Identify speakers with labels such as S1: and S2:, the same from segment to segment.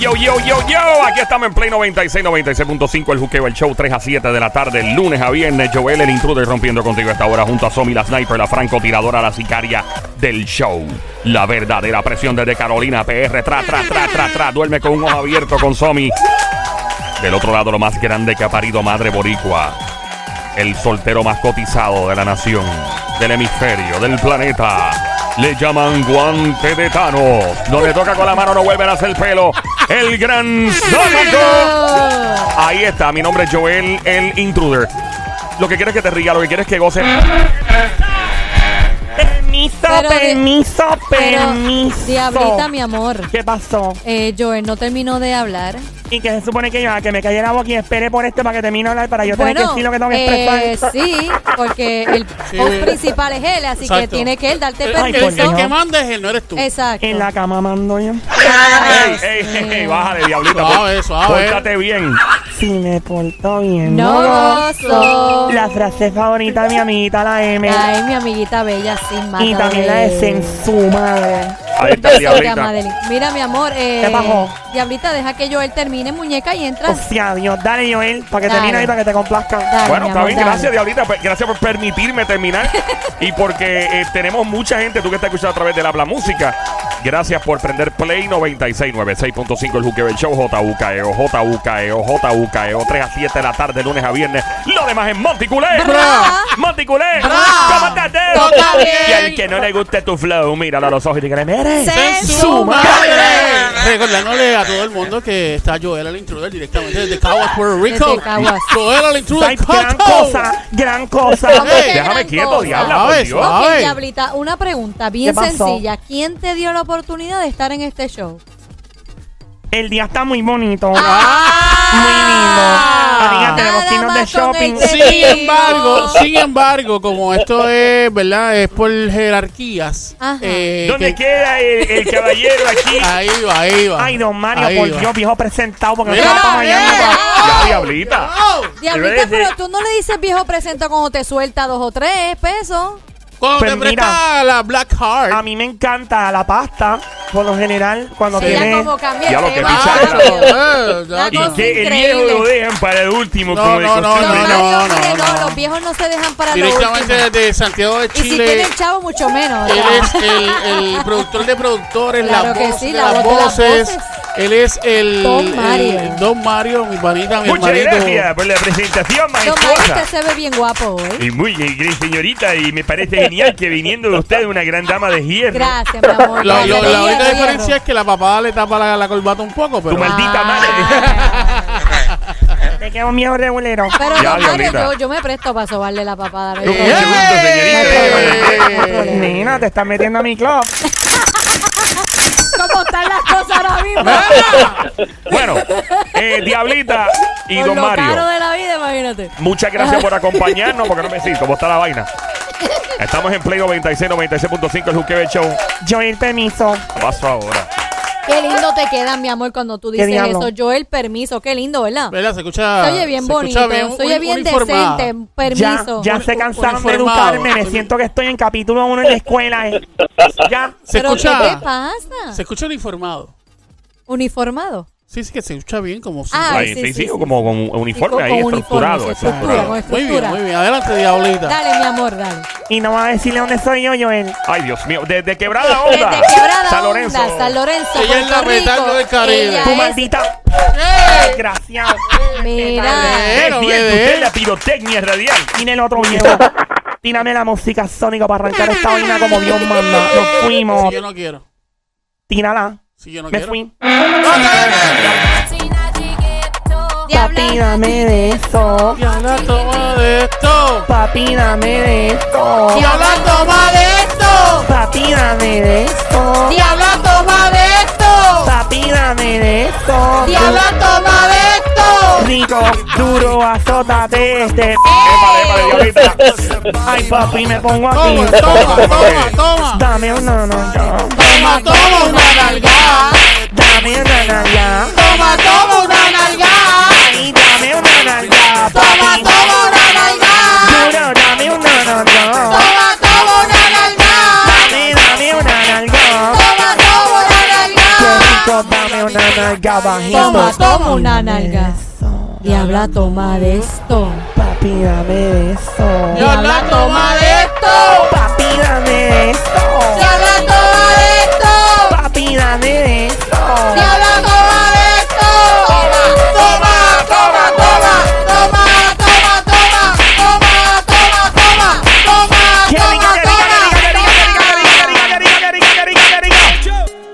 S1: Yo, yo, yo, yo. Aquí estamos en Play 96, 96.5. El juqueo, el show 3 a 7 de la tarde, lunes a viernes. Joel, el intruder, rompiendo contigo esta hora junto a Somi, la sniper, la francotiradora, la sicaria del show. La verdadera presión desde Carolina, PR. Tra, tra, tra, tra, tra. Duerme con un ojo abierto con Somi. Del otro lado, lo más grande que ha parido Madre Boricua. El soltero más cotizado de la nación, del hemisferio, del planeta. Le llaman guante de Thanos. Donde toca con la mano no vuelven a hacer pelo. El gran Sónico. Ahí está, mi nombre es Joel, el intruder. Lo que quieres es que te ría, lo que quieres es que goce. Permiso,
S2: Pero
S1: permiso,
S2: Pero,
S1: permiso.
S2: Diablita, mi amor.
S3: ¿Qué pasó?
S2: Eh, Joel no terminó de hablar.
S3: Y que se supone que yo, a que me cayera la boca y espere por este para que termine de hablar para yo tener que decir lo que tengo que
S2: eh,
S3: expresar.
S2: sí, porque el
S4: Sí.
S2: principal es él, así que tiene que él darte
S4: El,
S3: Ay,
S4: el-
S2: permiso.
S4: el que manda es él, no eres tú.
S2: Exacto.
S3: En la cama mando yo.
S1: Ey, ey, ey, ey, bájale, diablita.
S4: Suave, suave.
S1: Pórtate bien.
S3: Si me porto bien.
S2: No gozo.
S3: La frase favorita de mi amiguita, la M.
S2: Ay, mi amiguita bella, sin
S3: y también la de en su madre.
S1: Ahí está, diablita.
S2: Mira, mi amor. Eh,
S3: ¿Qué pasó?
S2: Diablita, deja que Joel termine, muñeca, y entras.
S3: Hostia, Dios, dale, Joel, para que
S2: Dale.
S3: termine ahí, para que te complazca.
S2: Dale,
S1: Bueno, está bien, gracias Diablita, Pe- gracias por permitirme terminar y porque eh, tenemos mucha gente, tú que estás escuchando a través del Habla Música, gracias por prender Play 96, 96.5 el Juqueo el Show, JUKEO, JUKEO, JUKEO, 3 a 7 de la tarde, lunes a viernes, lo demás es Monticulé. Monticulé. ¿cómo estás? Y al que no le guste tu flow, míralo a los ojos y dígale, mire,
S2: ¡Se
S4: ¡Su madre! Recordándole a todo el mundo que está Joel el intruder directamente desde Caguas, Puerto Rico.
S2: Desde Caguas.
S4: Joel el intruder.
S3: Gran cosa, gran cosa.
S2: ¿Cómo que
S4: Ey,
S1: déjame quieto, diabla, por Dios.
S2: Diablita, una pregunta bien sencilla. ¿Quién te dio la oportunidad de estar en este show?
S3: El día está muy bonito.
S2: Ah.
S3: Muy lindo. Amiga, tenemos que irnos de shopping.
S4: Sin embargo, sin embargo, como esto es, ¿verdad? Es por jerarquías. Eh,
S1: ¿dónde
S4: que-
S1: queda el, el caballero aquí?
S4: Ahí va, ahí va.
S3: Ay, don Mario,
S4: Ahí
S3: por
S4: va.
S3: Dios, viejo presentado, porque
S4: Mira,
S3: no para mañana.
S1: Ya, diablita.
S2: Diablita, pero tú no le dices viejo presento cuando te suelta dos o tres pesos.
S4: Cuando
S3: Pues
S4: te
S3: mira.
S4: la Black Heart.
S3: A mí me encanta la pasta, por lo general, cuando
S2: Sí,
S3: tiene...
S2: ya como
S1: Ya
S2: el
S1: lo que picha.
S4: Eh,
S1: Y que el viejo lo dejan para el último,
S4: No,
S1: como de
S4: no, no.
S2: No,
S4: no,
S2: los viejos no se dejan para lo
S4: Directamente
S2: último.
S4: desde Santiago de
S2: Y si
S4: Chile.
S2: tienen chavo, mucho menos.
S4: Él es el, el productor de productores,
S2: Claro
S4: la
S2: que
S4: voz
S2: sí, la
S4: las
S2: voz de las
S4: voces. Él es el
S2: Don Mario.
S4: el Don Mario, mi panita, mi
S1: Muchas
S4: hermanito.
S1: gracias por la presentación,
S2: Don Mario, usted se ve bien guapo hoy.
S1: Y muy bien, señorita, y me parece genial que viniendo de usted, una gran dama de hierro.
S2: Gracias, mi amor.
S4: La, Única diferencia es que la papada le tapa la, la corbata un poco, pero
S1: Tu maldita
S2: Ah.
S1: madre.
S3: Te quedo miedo regulero.
S2: Pero
S1: Ya,
S2: don Mario,
S1: diablita.
S2: yo, yo me presto para sobarle la papada.
S1: Con mucho
S2: ¿verdad?
S1: gusto, señorita.
S3: Nena, te estás metiendo a mi club.
S2: ¿Cómo están las cosas ahora mismo?
S1: Bueno, eh, Diablita y
S2: Con
S1: Don
S2: lo
S1: Mario.
S2: caro de la vida, imagínate.
S1: Muchas gracias por acompañarnos, porque no me decís cómo está la vaina. Estamos en Play 96, 96.5, el Juqueo Show.
S3: Joel, permiso.
S1: Paso ahora.
S2: Qué lindo te quedan, mi amor, cuando tú dices
S3: diablo?
S2: eso. Yo el permiso, qué lindo, ¿verdad?
S4: ¿Verdad? Se escucha.
S2: Se oye bien
S4: se escucha
S2: bonito,
S4: bien,
S2: se oye
S4: uni-
S2: bien
S4: uniformada.
S2: decente.
S3: Ya,
S2: Permiso.
S3: ya
S4: Un-
S3: se cansaron de educarme. Me siento que estoy en capítulo 1 en la escuela. eh. Ya.
S4: Se
S2: ¿Pero
S4: escucha.
S2: qué te pasa?
S4: Se escucha uniformado.
S2: Uniformado.
S4: Sí, sí, que se escucha bien como si.
S2: Ah, sí,
S1: sí,
S2: sí,
S1: sí,
S2: sí.
S1: como con un uniforme
S2: con-
S1: ahí,
S2: con
S1: estructurado.
S2: estructura,
S4: Muy bien, muy bien. Adelante, diablita.
S2: Dale, mi amor, dale.
S3: Y no va a decirle dónde soy yo, Joel.
S1: Ay, Dios mío, desde Quebrada Onda.
S2: Desde Quebrada
S1: San Lorenzo.
S2: Onda, San Lorenzo,
S4: Ella es la petardo del Caribe.
S3: Tu
S2: es-
S3: maldita.
S4: ¡Eh!
S3: Desgraciado.
S2: Mira.
S1: Bien,
S4: dé.
S1: usted la pirotecnia es radial.
S3: Mira el otro viejo. Tírame la música sónica para arrancar esta vaina como Dios manda. Nos fuimos.
S4: Si yo no quiero.
S3: Tírala.
S4: Si yo no
S3: Me
S4: quiero.
S3: fui. Papi, dame de eso.
S4: Diabla, toma de esto.
S3: Papi, dame de esto.
S4: Diabla, toma de esto.
S3: Papi, dame de esto.
S4: Diabla, toma de esto.
S3: Papi, dame de esto.
S4: Diabla, toma de esto.
S3: Rico, duro, azótate este.
S1: Épale, épale, diablita.
S3: Ay, papi, me pongo aquí.
S4: toma, toma, toma.
S3: Dame una nalga.
S4: Toma, toma una nalgada.
S3: Dame una nalga.
S4: Toma, toma una nalgada.
S3: Y dame una nalga.
S4: Toma, toma una nalgada.
S3: duro, dame una nalga.
S4: Toma, toma una nalgada.
S3: Dame, dame una nalga.
S4: Toma, toma una
S3: Qué
S4: nalgada.
S3: rico dame una nalga bajito.
S2: Toma, toma una nalga.
S3: eso.
S2: Diabla, toma de esto.
S3: Papi, dame eso.
S2: Diabla, toma de esto.
S3: Papi, dame
S2: de esto.
S3: Papi, dame eso.
S2: Diabla, toma de esto. Toma, toma, toma, toma, toma, toma, toma, toma, toma, toma,
S3: ¡Qué rica,
S2: toma!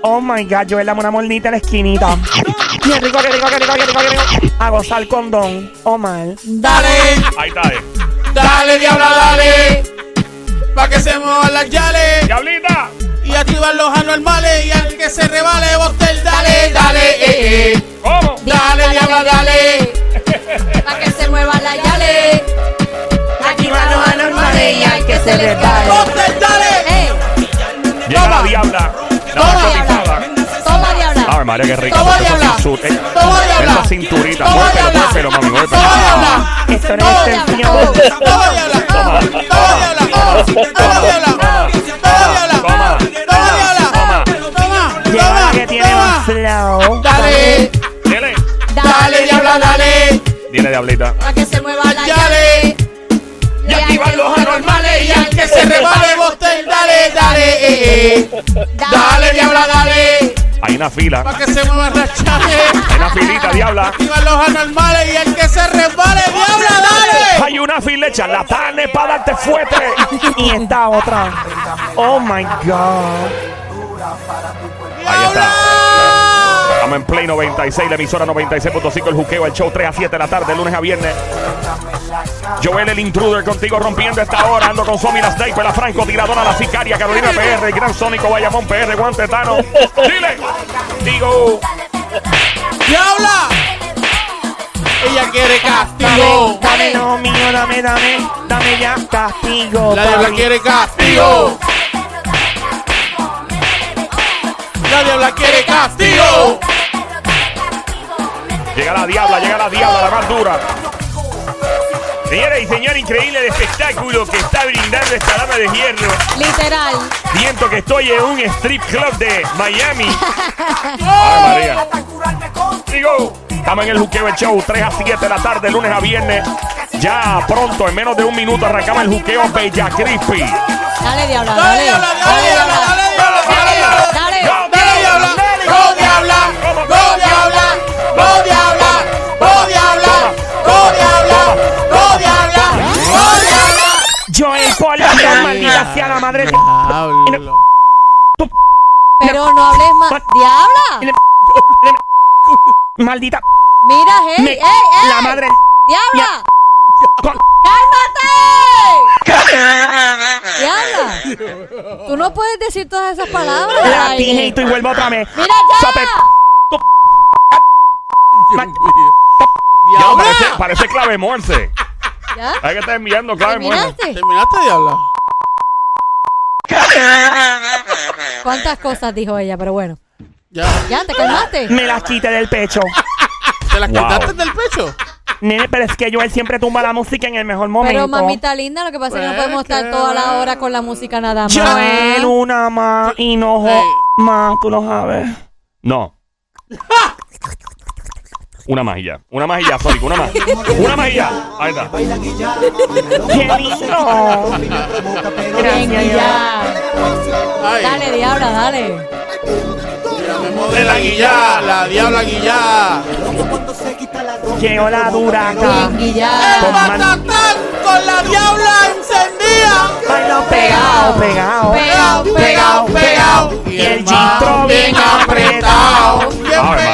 S3: Oh my god, Joel, dame una molnita en la esquinita. Qué rico, qué rico, qué rico, qué rico, qué rico. A gozar con Don Omar.
S4: Dale,
S1: Ahí está. eh.
S4: dale, diabla, dale. Pa' que se muevan las yales.
S1: Diablita.
S4: Y activar los anormales. Y al que se rebale, bostel, dale, dale, eh, eh.
S1: ¿Cómo?
S4: Dale, diabla, dale.
S2: Pa' que se mueva la yale. Aquí van los anormales y hay que se les cae.
S4: Bostel, dale.
S1: Llega la
S4: Toma.
S1: diabla. La
S4: Toma,
S1: narcotizada.
S2: Toma, diabla.
S1: Ay, María, qué rica.
S4: Toma,
S1: Esa
S4: diabla.
S1: eh,
S4: Toma, diabla.
S1: Esa cinturita.
S4: Toma,
S1: Muévelo,
S4: diabla.
S1: muévelo, mami, muévelo.
S4: Toma, diabla.
S3: Esto no
S4: Toma,
S3: es extensión.
S4: Toma, diabla. Toma, diabla. Toma, diabla. Dale,
S1: Dile.
S4: dale, diabla, dale.
S1: Dile, diablita.
S2: Pa' que se mueva la
S4: yale. Y activar los anormales y al que se rebale, bostel, dale, dale, eh, eh. Dale, diabla, dale.
S1: Hay una fila.
S4: Pa' que se muevan las chales.
S1: Hay una filita, diabla.
S4: Activar los anormales y al que se resbale, diabla, dale.
S1: Hay una fila de charlatanes para darte fuerte.
S3: Y esta otra. Oh my god.
S1: Ahí está. En Play 96, la emisora 96.5, el juqueo, el show 3 a 7 de la tarde, lunes a viernes. Joel el intruder contigo rompiendo esta hora. Ando con Somi la sniper, la franco tiradora, la sicaria, Carolina PR, el gran Sónico Bayamón PR, Guantetano. Dile. Digo.
S4: ¡Diabla! Ella quiere castigo.
S3: Dame lo mío, dame, dame. Dame ya castigo.
S4: La diabla quiere castigo. La diabla quiere castigo.
S1: Llega la diabla, llega la diabla, la más dura. Señoras y señores, increíble el espectáculo que está brindando esta dama de hierro.
S2: Literal.
S1: Siento que estoy en un strip club de Miami. Ay, María. Digo, estamos en el Juqueo el Show, 3 a 7 de la tarde, lunes a viernes. Ya pronto, en menos de un minuto, arrancamos el Juqueo Bella Crispy.
S2: Dale, diabla,
S4: Dale,
S2: dale.
S4: diabla, dale, diabla, dale, diabla, dale, diabla.
S2: Dale.
S4: Dale, diabla. Go, diabla. Go, diabla. Go, diabla. Go,
S3: La madre.
S4: Diablo.
S2: Pero no hables más. ¡Diabla!
S3: Maldita.
S2: Mira, hey,
S3: Me-
S2: ey, ey.
S3: La madre.
S2: ¡Diabla! ¡Cálmate! ¡Diabla! Tú no puedes decir todas esas palabras.
S3: La dije y tú y vuelvo otra vez.
S2: ¡Mira
S3: Sope-
S2: ya!
S1: Ya,
S4: Diabla.
S1: parece, parece clave morse.
S2: ¿Ya?
S1: Hay que estar enviando clave morse.
S2: ¿Terminaste?
S4: ¿Terminaste, diabla?
S2: ¿Cuántas cosas dijo ella? Pero bueno.
S4: Ya.
S2: ¿Ya? ¿Te calmaste?
S3: Me las quité del pecho.
S4: ¿Te las
S1: Wow.
S4: quitaste del pecho?
S3: Nene, pero es que Joel siempre tumba la música en el mejor momento.
S2: Pero mamita linda, lo que pasa es que no
S4: Pues,
S2: podemos estar toda la hora con la música nada más.
S3: Joel, una más y no jo-
S4: Ey.
S3: más, tú lo sabes.
S1: No. Una magia. Una magia, Sónico, una magia. una magia. Ahí está.
S3: ¡Qué lindo!
S2: Dale, diabla, dale.
S4: De la guilla, la diabla guilla.
S3: Llegó la duraca. ¡El
S4: matatán con la diabla encendida!
S3: Bailo pegado, pegado.
S2: Pegado,
S4: pegado, pegado.
S3: Y el chistro bien apretado.
S4: Bien.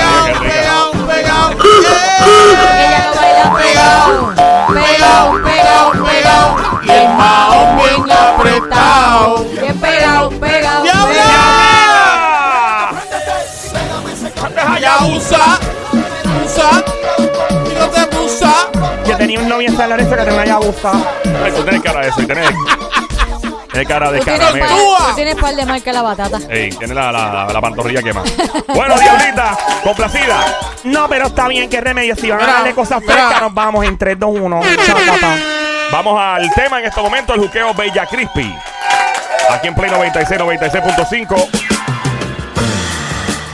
S4: Maón bien apretado.
S2: Bien pegado, pegado.
S1: ¡Ah!
S4: Ya usa, usa, no te pusa.
S3: Yo tenía un novio en San Lorenzo que te me haya gustado.
S1: Ay, tú tienes cara de eso y tienes, tienes cara de
S2: tienes,
S1: caramelo.
S2: tienes par de marca la batata.
S1: Ey, tiene la, la, la pantorrilla quema. Bueno, Diablita, complacida.
S3: No, pero está bien, qué remedio. Si van a darle cosas frescas, nos vamos en 3, 2, 1. Chacata.
S1: Vamos al tema en este momento, el juqueo Bella Crispy. Aquí en Play 96, 96.5.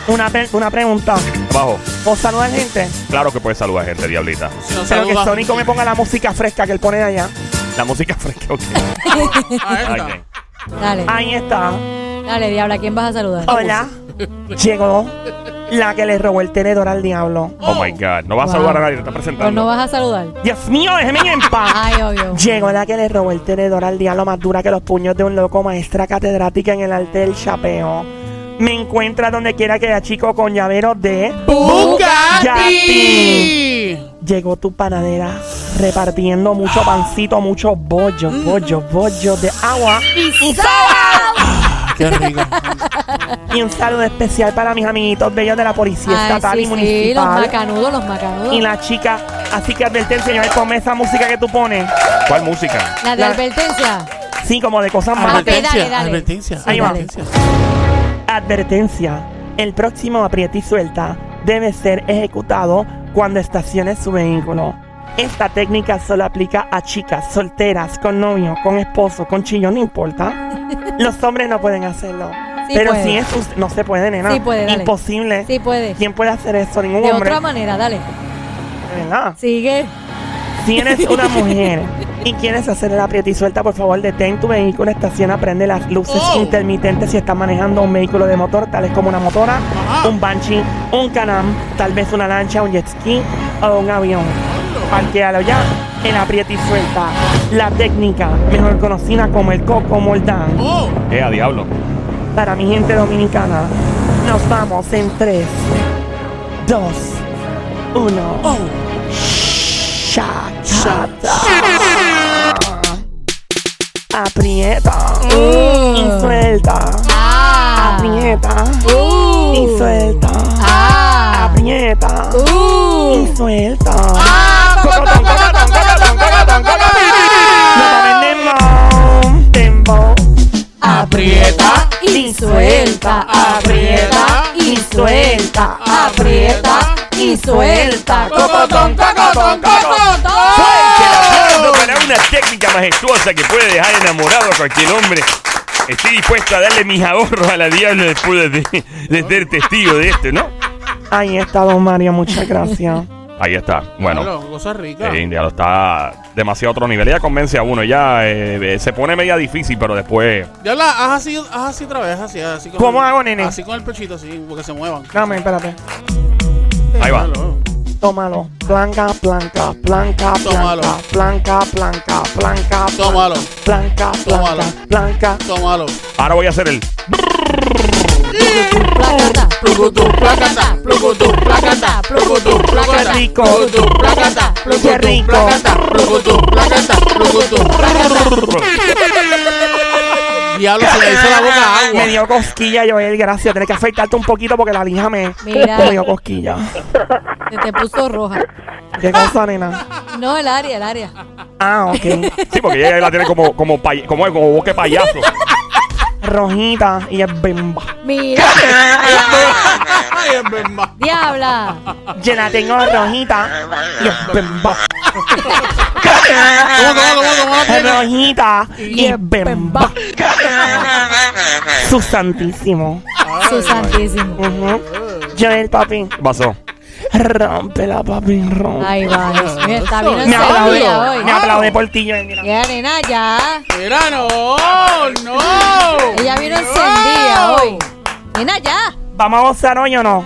S3: Una, pe- una pregunta.
S1: Abajo.
S3: ¿Vos saludar gente?
S1: Claro que puedes saludar gente, diablita.
S4: No
S3: Pero que
S4: saluda-
S3: Sónico me ponga la música fresca que él pone allá.
S1: La música fresca, ok.
S4: Ah, esta.
S1: Ok.
S2: Dale,
S3: Ahí está.
S2: dale, diabla, ¿a quién vas a saludar?
S3: Hola. Llegó la que le robó el tenedor al diablo.
S1: Oh my God. No vas a
S2: Wow.
S1: saludar a nadie, te está
S2: Pues
S1: presentando.
S2: no vas a saludar.
S3: Dios mío, déjeme en paz.
S2: Ay, obvio.
S3: Llegó la que le robó el tenedor al diablo más dura que los puños de un loco maestra catedrática en el arte del chapeo. Me encuentra donde quiera que haya chico con llaveros de
S4: ¡Bugatti!
S3: Llegó tu panadera repartiendo mucho pancito, muchos bollos, bollos, bollos de agua.
S2: Y
S4: ¡Qué rico!
S3: Y un saludo especial para mis amiguitos bellos de la Policía
S2: Ay,
S3: Estatal
S2: sí,
S3: y
S2: sí, los
S3: Municipal.
S2: macanudos, los macanudos.
S3: y la chica, así que advertencia, yo ponme esa música que tú pones.
S1: ¿Cuál música?
S2: La de
S3: la-
S2: advertencia.
S3: Sí, como de cosas
S2: Ah,
S3: malas.
S2: ok, dale, dale.
S4: Advertencia.
S3: Ahí va.
S4: advertencia.
S3: Advertencia. El próximo aprieta y suelta debe ser ejecutado cuando estaciones su vehículo. Esta técnica solo aplica a chicas solteras, con novio, con esposo, con chillón, no importa. Los hombres no pueden hacerlo.
S2: Sí
S3: Pero
S2: puede.
S3: si es us- no se puede, nena.
S2: Sí puede, dale.
S3: Imposible.
S2: Sí puede.
S3: ¿Quién puede hacer eso? Ningún
S2: De
S3: hombre.
S2: otra manera, dale.
S3: ¿Verdad?
S2: Sigue.
S3: Si eres una mujer y quieres hacer el aprieta y suelta, por favor detén tu vehículo, estaciona, prende las luces
S4: Oh.
S3: intermitentes si estás manejando un vehículo de motor, tales como una motora,
S4: Ajá.
S3: un banshee, un canam, tal vez una lancha, un jet ski o un avión. Parquealo ya en aprieta y suelta. La técnica, mejor conocida como el coco moldán.
S4: ¡Oh!
S1: Eh, a diablo.
S3: Para mi gente dominicana, nos vamos en 3, 2, 1.
S4: ¡Oh!
S3: Aprieta
S2: Uh.
S3: y suelta.
S2: Ah.
S3: Aprieta
S2: Uh.
S3: y suelta.
S2: Ah.
S3: Aprieta
S2: Uh.
S3: y suelta.
S4: ¡Ah! Aprieta
S2: y suelta.
S4: Aprieta
S2: y suelta. Aprieta y suelta.
S4: ¡Cocotón, cocotón, cocotón!
S1: No, para una técnica majestuosa que puede dejar enamorado a cualquier hombre. Estoy dispuesto a darle mis ahorros a la diabla después de, de ser testigo de esto, ¿no?
S3: Ahí está, don Mario, muchas gracias.
S1: Ahí está. Bueno,
S4: Claro, cosa rica.
S1: eh, India lo está demasiado a otro nivel. Ella convence a uno. Ya eh, eh, se pone media difícil, pero después.
S4: Ya la haz así, haz así otra vez, así, así. con
S3: ¿Cómo
S4: el-
S3: hago, nene?
S4: Así con el pechito, así, porque se muevan.
S3: Dame, espérate.
S1: Ahí va.
S4: Déjalo.
S3: Tómalo. Blanca, blanca, blanca,
S4: Tómalo.
S3: blanca, blanca, blanca, blanca.
S4: Tómalo.
S3: Blanca,
S4: Tómalo.
S3: blanca, blanca.
S4: Tómalo.
S1: Ahora voy a hacer el.
S2: Placata.
S4: Placata, placata, placata,
S3: rico.
S4: placata,
S3: rico.
S4: placata, placata. Diablo, se le hizo la boca agua.
S3: Me dio cosquilla, Joel, gracias. Tienes que afeitarte un poquito porque la lija me,
S2: Mira.
S3: me dio cosquilla.
S2: Se te puso roja.
S3: ¿Qué cosa, nena?
S2: No, el área, el área.
S3: Ah, ok.
S1: Sí, porque ella la tiene como, como, pay- como, como boca de payaso.
S3: Rojita y es bimba.
S2: Mira,
S4: Ay, es verdad.
S2: diabla.
S3: Yo la tengo rojita y es bimba.
S4: ¿Cómo, cómo, cómo, cómo la tiene?
S3: Rojita y es bimba. Su santísimo.
S2: Su santísimo.
S3: Ujú. Joel, papi.
S1: ¿Qué pasó?
S3: Rompela, papi, rompe.
S2: Ay, va, Dios mío, está bien
S3: Me aplaude,
S2: hoy.
S3: me aplaude por ti, Joel. Mira.
S2: Ya, nena, ya.
S4: Mira, no, no.
S2: Ella vino encendida hoy. Nena, ya.
S3: ¿Vamos a gozar hoy o no?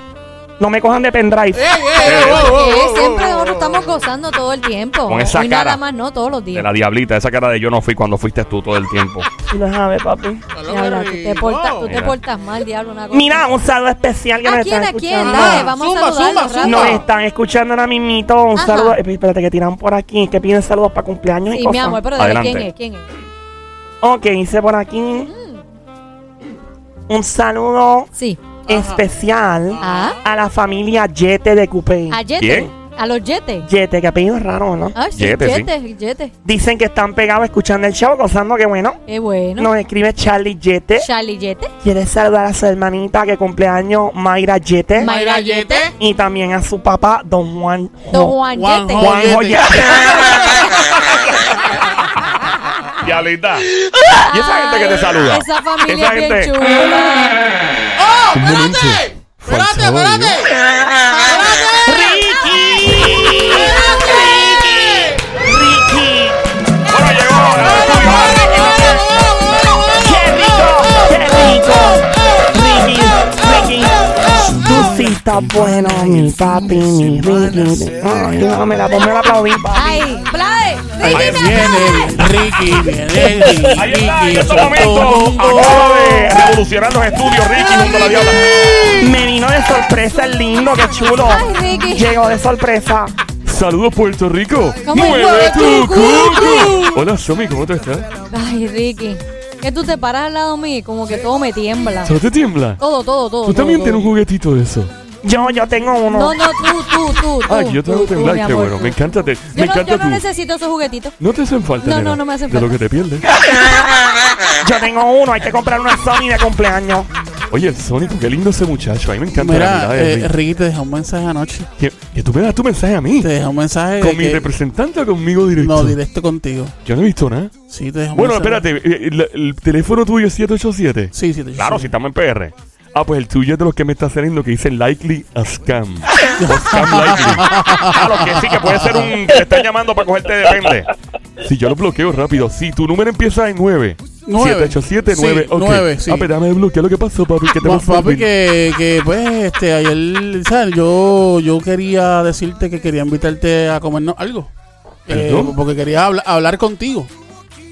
S3: No me cojan de pendrive.
S2: Siempre nosotros estamos gozando todo el tiempo.
S1: Con esa
S2: Hoy
S1: cara.
S2: nada más, no, todos los
S1: De
S2: días.
S1: la diablita, esa cara de yo no fui cuando fuiste tú todo el tiempo.
S3: Sabes, papi.
S4: Diablo,
S2: Diabla, tú te, portas, tú te
S1: Mira.
S2: portas mal, diablo, una cosa.
S3: Mira, un saludo especial que
S2: ¿A
S3: nos
S2: quién,
S3: están
S2: a quién?
S3: escuchando.
S2: Dale, vamos
S4: Zumba,
S2: a saludarlo
S4: zumba,
S2: rápido.
S4: zumba.
S3: Nos están escuchando ahora mismito. Un
S2: Ajá.
S3: saludo. Eh, Espérate, que tiran por aquí. Que piden saludos para cumpleaños y
S2: Sí,
S3: cosas.
S2: mi amor, pero dale,
S1: Adelante.
S2: ¿quién es? ¿Quién es?
S3: Ok, hice por aquí
S2: Mm.
S3: un saludo
S2: Sí.
S3: Especial
S2: ¿Ah?
S3: a la familia Yete de Coupé.
S2: ¿A Yete?
S1: ¿Quién?
S2: ¿A los Yete?
S3: Yete, que apellido raro, ¿no?
S2: Ah, sí,
S1: Yete, sí.
S2: Yete, Yete.
S3: Dicen que están pegados escuchando el show, gozando que bueno.
S2: Qué bueno.
S3: Nos escribe Charlie Yete.
S2: Charlie Yete.
S3: Quiere saludar a su hermanita que cumpleaños Mayra Yete.
S2: Mayra Yete.
S3: Y también a su papá, don Juan.
S2: Don Juan
S4: Juan
S2: Yete.
S4: Jo-
S3: Juan
S4: Yete.
S1: ¿Y esa gente que te saluda?
S2: Esa familia
S1: Esa
S2: es bien
S1: gente-
S2: chula.
S4: ¡Oh, espérate! Espérate,
S5: show.
S4: espérate.
S3: ¡Ricky!
S5: Bueno, llegó.
S3: ¡Qué rico! ¡Qué rico! Ricky, Ricky. Tú sí estás bueno, mi papi, mi Ricky. Ay, no, me la ponme a aplaudir, papi.
S2: Ay,
S4: Ahí
S2: Ricky,
S4: viene Ricky, viene
S5: Ahí está, en
S4: Ricky.
S5: momentos
S4: mundo.
S5: acaba de revolucionar los estudios Ricky junto a la diabla.
S3: Me vino de sorpresa el lindo, qué chulo.
S2: Ay, Ricky.
S3: Llegó de sorpresa.
S5: Saludos Puerto Rico.
S2: ¿Cómo
S5: Mueve
S2: es?
S5: tu cucu. Hola Somi, ¿cómo te estás?
S2: Ay, Ricky. Que tú te paras al lado mío y como que todo me tiembla.
S5: ¿Todo te tiembla?
S2: Todo, todo, todo.
S5: Tú también
S2: todo,
S5: tienes un juguetito de eso.
S3: Yo, yo tengo uno.
S2: No, no, tú, tú, tú. tú,
S5: Ay, yo te hago
S2: tú, tú,
S5: temblar, qué bueno. Me encanta, te, me
S2: no,
S5: encanta
S2: yo no
S5: tú.
S2: necesito esos juguetitos.
S5: No te hacen falta,
S2: No,
S5: nena,
S2: no, no me hacen
S5: De lo
S2: falta.
S5: que te pierdes.
S3: Yo tengo uno, hay que comprar una Sony de cumpleaños.
S5: Oye, Sónico, qué lindo ese muchacho. A mí me encanta la
S4: Mira,
S5: mirada de
S4: eh,
S5: Ricky.
S4: Te dejó un mensaje anoche.
S5: Que, que tú me das tu mensaje a mí.
S4: Te dejó un mensaje.
S5: ¿Con
S4: de
S5: mi
S4: que-
S5: representante o conmigo directo?
S4: No, directo contigo.
S5: Yo no he visto nada.
S4: Sí, te dejó un
S5: Bueno,
S4: mensaje.
S5: espérate. eh, El, el teléfono tuyo es 787.
S4: Sí, sí, te
S5: Claro, si estamos en PR. Ah, pues el tuyo es de los que me está saliendo que dice likely a scam. O scam likely. Ah, lo que sí, que puede ser un. que te están llamando para cogerte depende. Si yo lo bloqueo rápido. Si tu número empieza en 9.
S4: Nueve.
S5: 787
S4: Sí,
S5: 9. ok.
S4: nueve, sí.
S5: Ah, pero dame bloquear lo que pasó, papi. Que te
S4: Pa-
S5: pasó,
S4: papi, que, que pues, este, ayer, ¿sabes? Yo, yo quería decirte que quería invitarte a comernos algo. Eh, porque quería habla- hablar contigo.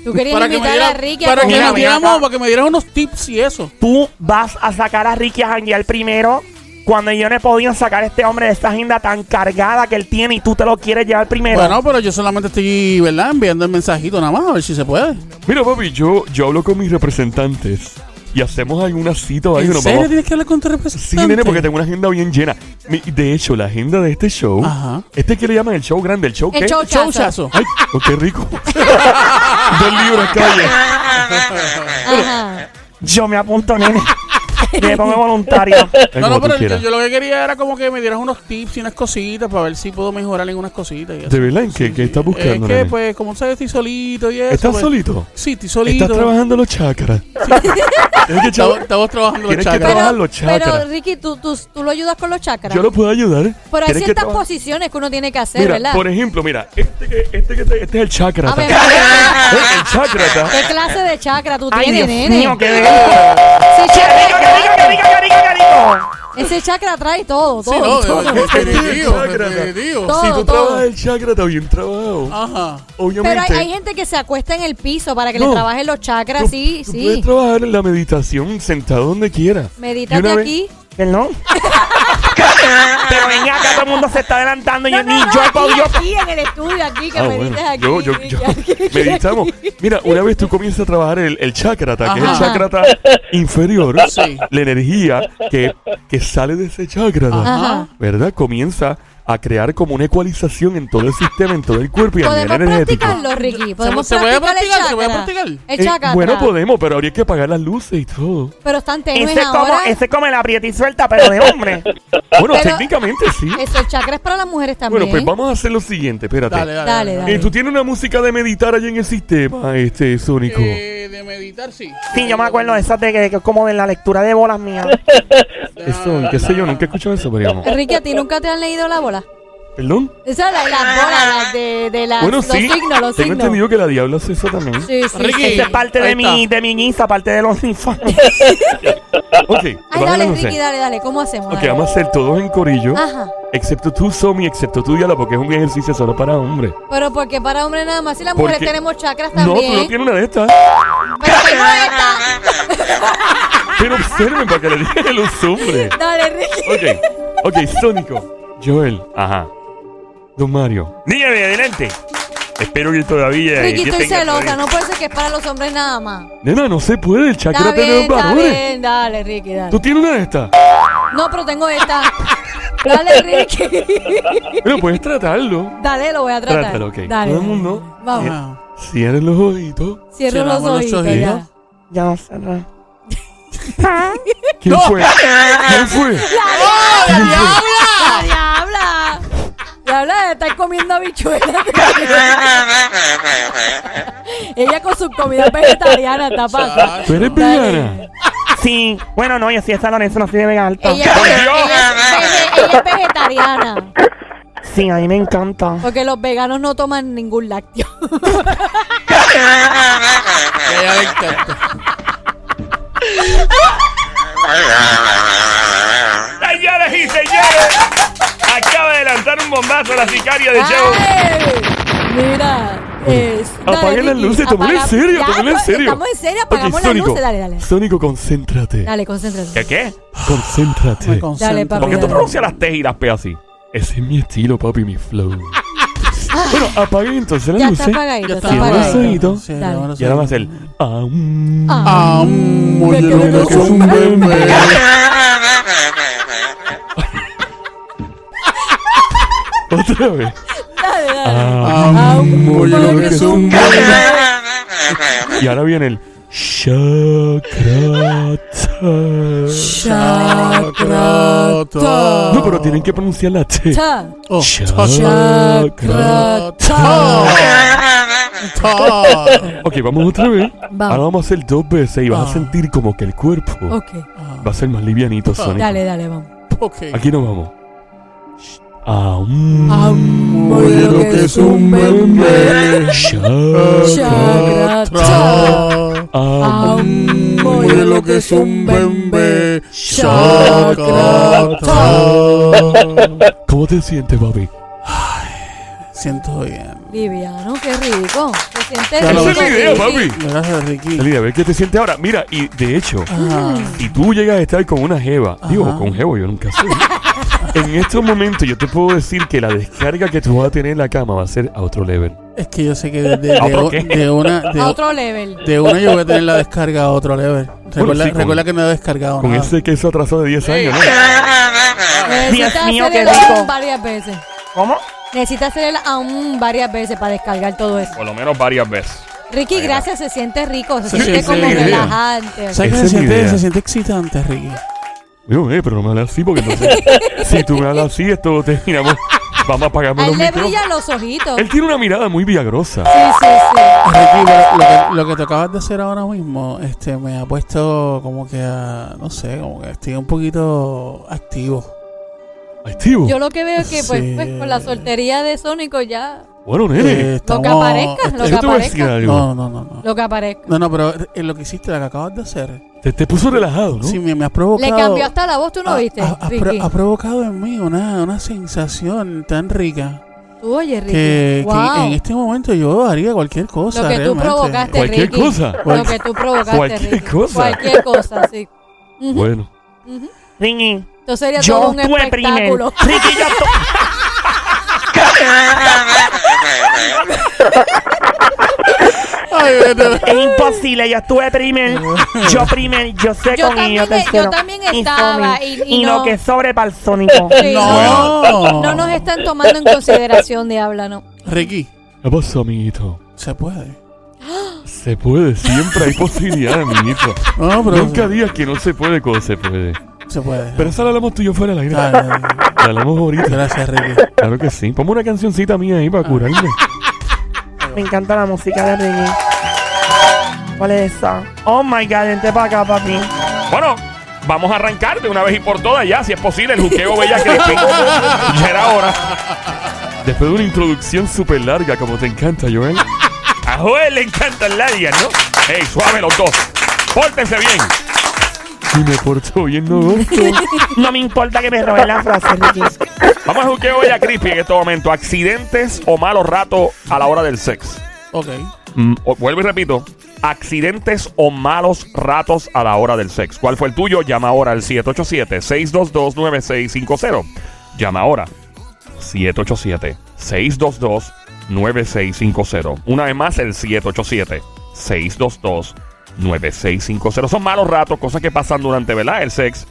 S2: Tú querías
S4: Para que me
S2: invitar a
S4: diera-
S2: Ricky a
S4: para que
S3: Mira,
S4: nos diéramos, para que me dieras unos tips y eso.
S3: Tú vas a sacar a Ricky a janguear primero. Cuando yo no he podido sacar a este hombre de esta agenda tan cargada que él tiene y tú te lo quieres llevar primero.
S4: Bueno, pero yo solamente estoy, ¿verdad? Enviando el mensajito nada más, a ver si se puede.
S5: Mira, papi, yo, yo hablo con mis representantes y hacemos alguna cita o algo.
S4: ¿En
S5: nos
S4: serio
S5: vamos-
S4: tienes que hablar con tu
S5: Sí,
S4: representante?
S5: nene, porque tengo una agenda bien llena. Mi- De hecho, la agenda de este show,
S4: Ajá.
S5: este que le llaman el show grande, el show
S2: El
S5: qué?
S2: show chazo.
S4: Showchazo.
S5: Ay, oh, qué rico. Dos libros, calle.
S2: Ajá.
S3: Yo me apunto, nene. me pongo voluntario.
S4: No, no, pero yo, yo lo que quería era como que me dieras unos tips y unas cositas para ver si puedo mejorar en unas cositas. y.
S5: ¿De verdad? ¿En qué, qué estás buscando,
S4: Es que,
S5: nene?
S4: pues, como sabes, estoy solito y eso.
S5: ¿Estás
S4: pues-
S5: solito?
S4: Sí, estoy solito.
S5: ¿Estás trabajando los chakras? Que
S4: Estamos, estamos trabajando los
S5: que
S4: chakras.
S5: trabajar
S2: Pero,
S5: los chakras.
S2: pero Ricky, ¿tú, tú, tú lo ayudas con los chakras.
S5: Yo lo puedo ayudar.
S2: pero hay
S5: que
S2: ciertas posiciones que uno tiene que hacer,
S5: Mira,
S2: ¿verdad?
S5: por ejemplo, mira, este que, este que te- este es el chakra.
S2: A ver.
S5: El chakra.
S2: ¿qué clase de chakra tú
S3: Ay,
S2: tienes,
S3: Dios
S2: nene?
S3: mío, qué rico.
S2: ese,
S3: ¡Qué rico, qué rico,
S2: chakra, ese chakra trae todo, todo, todo.
S4: definitivo, definitivo.
S2: Todo.
S5: Si tú trabajas el chakra, está bien trabajado.
S4: Ajá.
S2: Pero hay, gente que se acuesta en el piso para que
S5: No.
S2: le trabajen los chakras, sí, sí.
S5: puedes trabajar en la meditación sentado donde quieras. Y
S2: Medítate
S5: una vez-
S2: aquí.
S3: ¿Perdón? Pero ven acá, todo el mundo se está adelantando.
S2: No,
S3: yo,
S2: no,
S3: ni
S2: no,
S3: yo he
S2: aquí,
S3: podido.
S2: aquí, en el estudio, aquí, que
S5: Ah,
S2: medites
S5: bueno.
S2: aquí.
S5: Yo, yo, yo. Meditamos. Mira, una vez tú comienzas a trabajar el, el chakrata, que es el chakrata inferior,
S4: Sí.
S5: la energía que, que sale de ese chakrata. ¿verdad? Comienza a crear como una ecualización en todo el sistema, en todo el cuerpo y a nivel
S2: Podemos
S5: energético.
S2: practicarlo, Ricky. Podemos
S4: se puede
S2: practicar?
S4: ¿Se puede practicar?
S2: El
S5: Eh,
S2: chakra.
S5: bueno, podemos, pero habría que apagar las luces y todo.
S2: Pero están tenues
S3: Ese es, como,
S2: ahora.
S3: ese es como el aprieta y suelta, pero de hombre.
S5: Bueno,
S2: Pero-
S5: técnicamente sí.
S2: Eso, el chakra es para las mujeres también.
S5: Bueno, pues vamos a hacer lo siguiente, espérate.
S4: Dale, dale.
S2: Dale, dale.
S5: Eh, ¿Tú tienes una música de meditar allí en el sistema, este, Sónico?
S4: Eh, de meditar, sí.
S3: Sí, yo me acuerdo de esas de que, que como de la lectura de bolas mías.
S5: Eso, qué sé yo, nunca he escuchado eso, pero digamos.
S2: Ricky, ¿a ti nunca te han leído la bola?
S5: ¿Perdón?
S2: Esa es la, las bolas las de, de las,
S5: Bueno,
S2: los
S5: sí.
S2: signos, los
S5: Tengo
S2: signos.
S5: entendido que la diabla hace eso también.
S2: Sí, sí,
S4: Ricky.
S2: sí.
S3: Esa es parte
S4: Ahí
S3: de mi, de mi guisa, parte de los infames.
S5: Ok,
S2: Ay, dale. Ricky, dale, dale. ¿Cómo hacemos?
S5: Ok,
S2: Dale.
S5: vamos a hacer todos en corillo.
S2: Ajá.
S5: Excepto tú, Somi, excepto tú, Diabla, porque es un ejercicio solo para hombres.
S2: Pero porque para hombres nada más. Si las
S5: ¿Por
S2: mujeres tenemos chakras
S5: No,
S2: también.
S5: tú no tienes una de estas.
S2: Pero tengo esta.
S5: Pero observen para que le digan a los hombres.
S2: Dale, Ricky.
S5: Ok, ok, Sónico, Joel, ajá. Don Mario. Dígame, adelante. Espero que todavía.
S2: Ricky, estoy
S5: tenga
S2: celosa.
S5: todavía-
S2: No puede ser que es para los hombres nada más.
S5: Nena, no se puede, el chakra
S2: Está
S5: tiene
S2: bien,
S5: dos
S2: está
S5: varones.
S2: bien. Dale, Ricky, dale.
S5: ¿Tú tienes una de estas?
S2: No, pero tengo esta. Dale, Ricky.
S5: Bueno, puedes tratarlo.
S2: Dale, lo voy a tratar.
S5: Trátalo, ok.
S2: Dale.
S5: Todo el mundo.
S2: Vamos.
S4: Ajá.
S5: Cierren los ojitos.
S2: Cierro los
S4: Cerramos los
S2: ojitos
S4: ojitos.
S2: ya.
S3: Ya sé. no.
S5: ¿Quién fue? ¿Quién fue?
S2: ¡La diabla! Diabla, está comiendo habichuelas. Ella con su comida vegetariana está pasando.
S5: ¿Tú eres vegana? Sí, bueno, no, yo sí, esa Lorenzo no soy de mega alta.
S2: Ella,
S1: ¡Por
S2: ella-
S1: Dios!
S2: ella es, vege- ella es vegetariana.
S5: Sí, a mí me encanta.
S2: Porque los veganos no toman ningún lácteo.
S4: Ella le encanta.
S1: Señores y señores, acaba de lanzar un bombazo a la sicaria de show.
S2: Ay, Mira. Es, dale,
S5: Apaguen las luces, tómalo en serio, tómalo en serio.
S2: Estamos en serio, apagamos las luces. Dale, dale.
S5: Sónico, concéntrate.
S2: Dale, concéntrate.
S1: ¿Qué qué?
S5: Concéntrate.
S2: Dale, papi,
S1: ¿Por qué tú pronuncias las T y las P así?
S5: Ese es mi estilo, papi, mi flow. bueno, apaguen entonces las
S2: Ya está
S5: luces.
S2: apagadito,
S4: Ya
S2: está
S4: está
S2: apagadito. Dale.
S4: ahora
S5: Y ahora va a
S4: sí.
S5: hacer. Aum.
S2: Ah.
S4: Amo,
S2: Ve que
S4: lo es un bebé.
S5: Otra vez.
S2: Dale, dale.
S4: Amo, yo lo que es un bebé.
S5: Y ahora viene el. Chakrata.
S2: Chakrata.
S5: No, pero tienen que pronunciar la T.
S2: Ta.
S4: Oh.
S5: Ok, vamos otra vez.
S2: Vamos.
S5: Ahora vamos a hacer dos veces y vas
S4: Ah.
S5: a sentir como que el cuerpo va a ser más livianito, Sonic.
S2: Dale, dale, vamos.
S5: Aquí nos vamos. Aum.
S2: Amo
S4: yo lo que es un bebé.
S5: Chakrata.
S2: Chakrata.
S5: Aum.
S2: Amo
S4: Oye lo que es un bebé.
S2: Chakrata.
S5: ¿Cómo te sientes, papi?
S4: Siento bien.
S2: Liviano, qué rico. ¿Te sientes rico,
S5: Esa es la idea, papi.
S4: Gracias, Ricky.
S5: Elida, a ver qué te sientes ahora. Mira, y de hecho,
S4: Ah,
S5: si tú llegas a estar con una jeva, digo,
S4: Ajá.
S5: con jevo yo nunca sé. en estos momentos yo te puedo decir que la descarga que tú vas a tener en la cama va a ser a otro level.
S4: es que yo sé que de, una
S2: A otro level.
S4: de una yo voy a tener la descarga a otro level. Recuerda,
S5: sí, con-
S4: recuerda que no he descargado
S5: Con
S4: nada.
S5: ese queso atrasado de 10 años, ¿no?
S2: Necesitas
S5: Dios mío,
S2: hacer
S5: qué
S2: el
S5: rico.
S2: aún varias veces.
S5: ¿Cómo?
S2: Necesitas hacer el aún varias veces para descargar todo eso.
S1: Por lo menos varias veces.
S2: Ricky,
S1: Ahí va.
S2: gracias, se siente rico, se
S4: Sí,
S2: siente
S4: sí,
S2: como
S4: sí.
S2: relajante.
S4: Se siente excitante, Ricky.
S5: Digo, eh, pero no me hablas así porque entonces. si tú me hablas así, esto terminamos. Vamos a apagarme
S2: A
S5: los
S2: él le
S5: micrófonos.
S2: brillan los ojitos.
S5: Él tiene una mirada muy viagrosa.
S2: Sí, sí, sí.
S4: Ricky, lo que, lo que tú acabas de hacer ahora mismo, este, me ha puesto como que a, no sé, como que estoy un poquito activo.
S5: Activo.
S2: Yo lo que veo es que, pues,
S4: Sí.
S2: pues, con la soltería de Sónico ya.
S5: Bueno, nene.
S4: Eh,
S2: Lo
S4: estamos-
S2: que aparezca, lo
S4: este-
S5: a decir
S2: aparezca.
S5: algo.
S4: No, no, no, no.
S2: Lo que aparezca.
S4: No, no, pero eh, lo que hiciste, lo que acabas de hacer,
S5: Te, te puso relajado, ¿no?
S4: sí, me, me has provocado.
S2: Le cambió hasta la voz, ¿tú no
S4: ha-
S2: viste,
S4: ha-
S2: Ricky?
S4: provocado en mí una, una sensación tan rica
S2: Tú oyes, Ricky.
S4: que, que
S2: wow.
S4: en este momento yo haría cualquier cosa.
S2: Lo que tú provocaste,
S5: Cualquier
S2: Ricky.
S5: cosa.
S2: Lo que tú provocaste,
S5: Cualquier
S2: Ricky.
S5: cosa.
S2: Cualquier cosa, sí.
S5: Bueno. Ricky,
S2: Esto sería
S5: yo
S2: todo un espectáculo.
S5: Ricky, yo
S4: Ay.
S5: Es imposible, yo estuve primer. Yo primer, yo sé
S2: Yo
S5: con ellos tercero.
S2: yo también
S5: Y
S2: estaba, y- y
S5: lo
S2: no.
S5: que sobre para el sónico.
S2: Sí,
S4: No.
S2: No nos están tomando en consideración, Diabla, ¿no?
S4: Ricky,
S5: ¿Qué pasó, amiguito?
S4: se puede.
S5: Se puede, siempre hay posibilidades, amiguito.
S4: No, pero
S5: Nunca digas que no se puede cuando se puede.
S4: Se puede.
S5: Pero eso lo hablamos tú y yo fuera del aire.
S4: Dale, dale.
S5: Lo hablamos ahorita.
S4: Gracias, Ricky.
S5: Claro que sí. Ponme una cancioncita mía ahí para curarme. Me encanta la música de Ricky. ¿Cuál es esa? Oh my god, vente para acá, papi.
S1: Bueno, vamos a arrancar de una vez y por todas ya, si es posible, el juqueo Bella Crispin. Ya era hora.
S5: Después de una introducción súper larga, como te encanta, Joel.
S1: A Joel le encantan largas, ¿no? Ey, suave los dos. Pórtense bien.
S5: Si me porto bien, no. No me importa que me roben la frase, Ricky.
S1: Vamos al juqueo Bella Crispin en este momento. Accidentes o malos ratos a la hora del sexo.
S4: Ok.
S1: Mm, o- vuelvo y repito. Accidentes o malos ratos a la hora del sexo. ¿Cuál fue el tuyo? Llama ahora al 787-622-9650. Llama ahora. 787-622-9650. Una vez más, el 787-622-9650. Son malos ratos, cosas que pasan durante, ¿verdad? El sexo.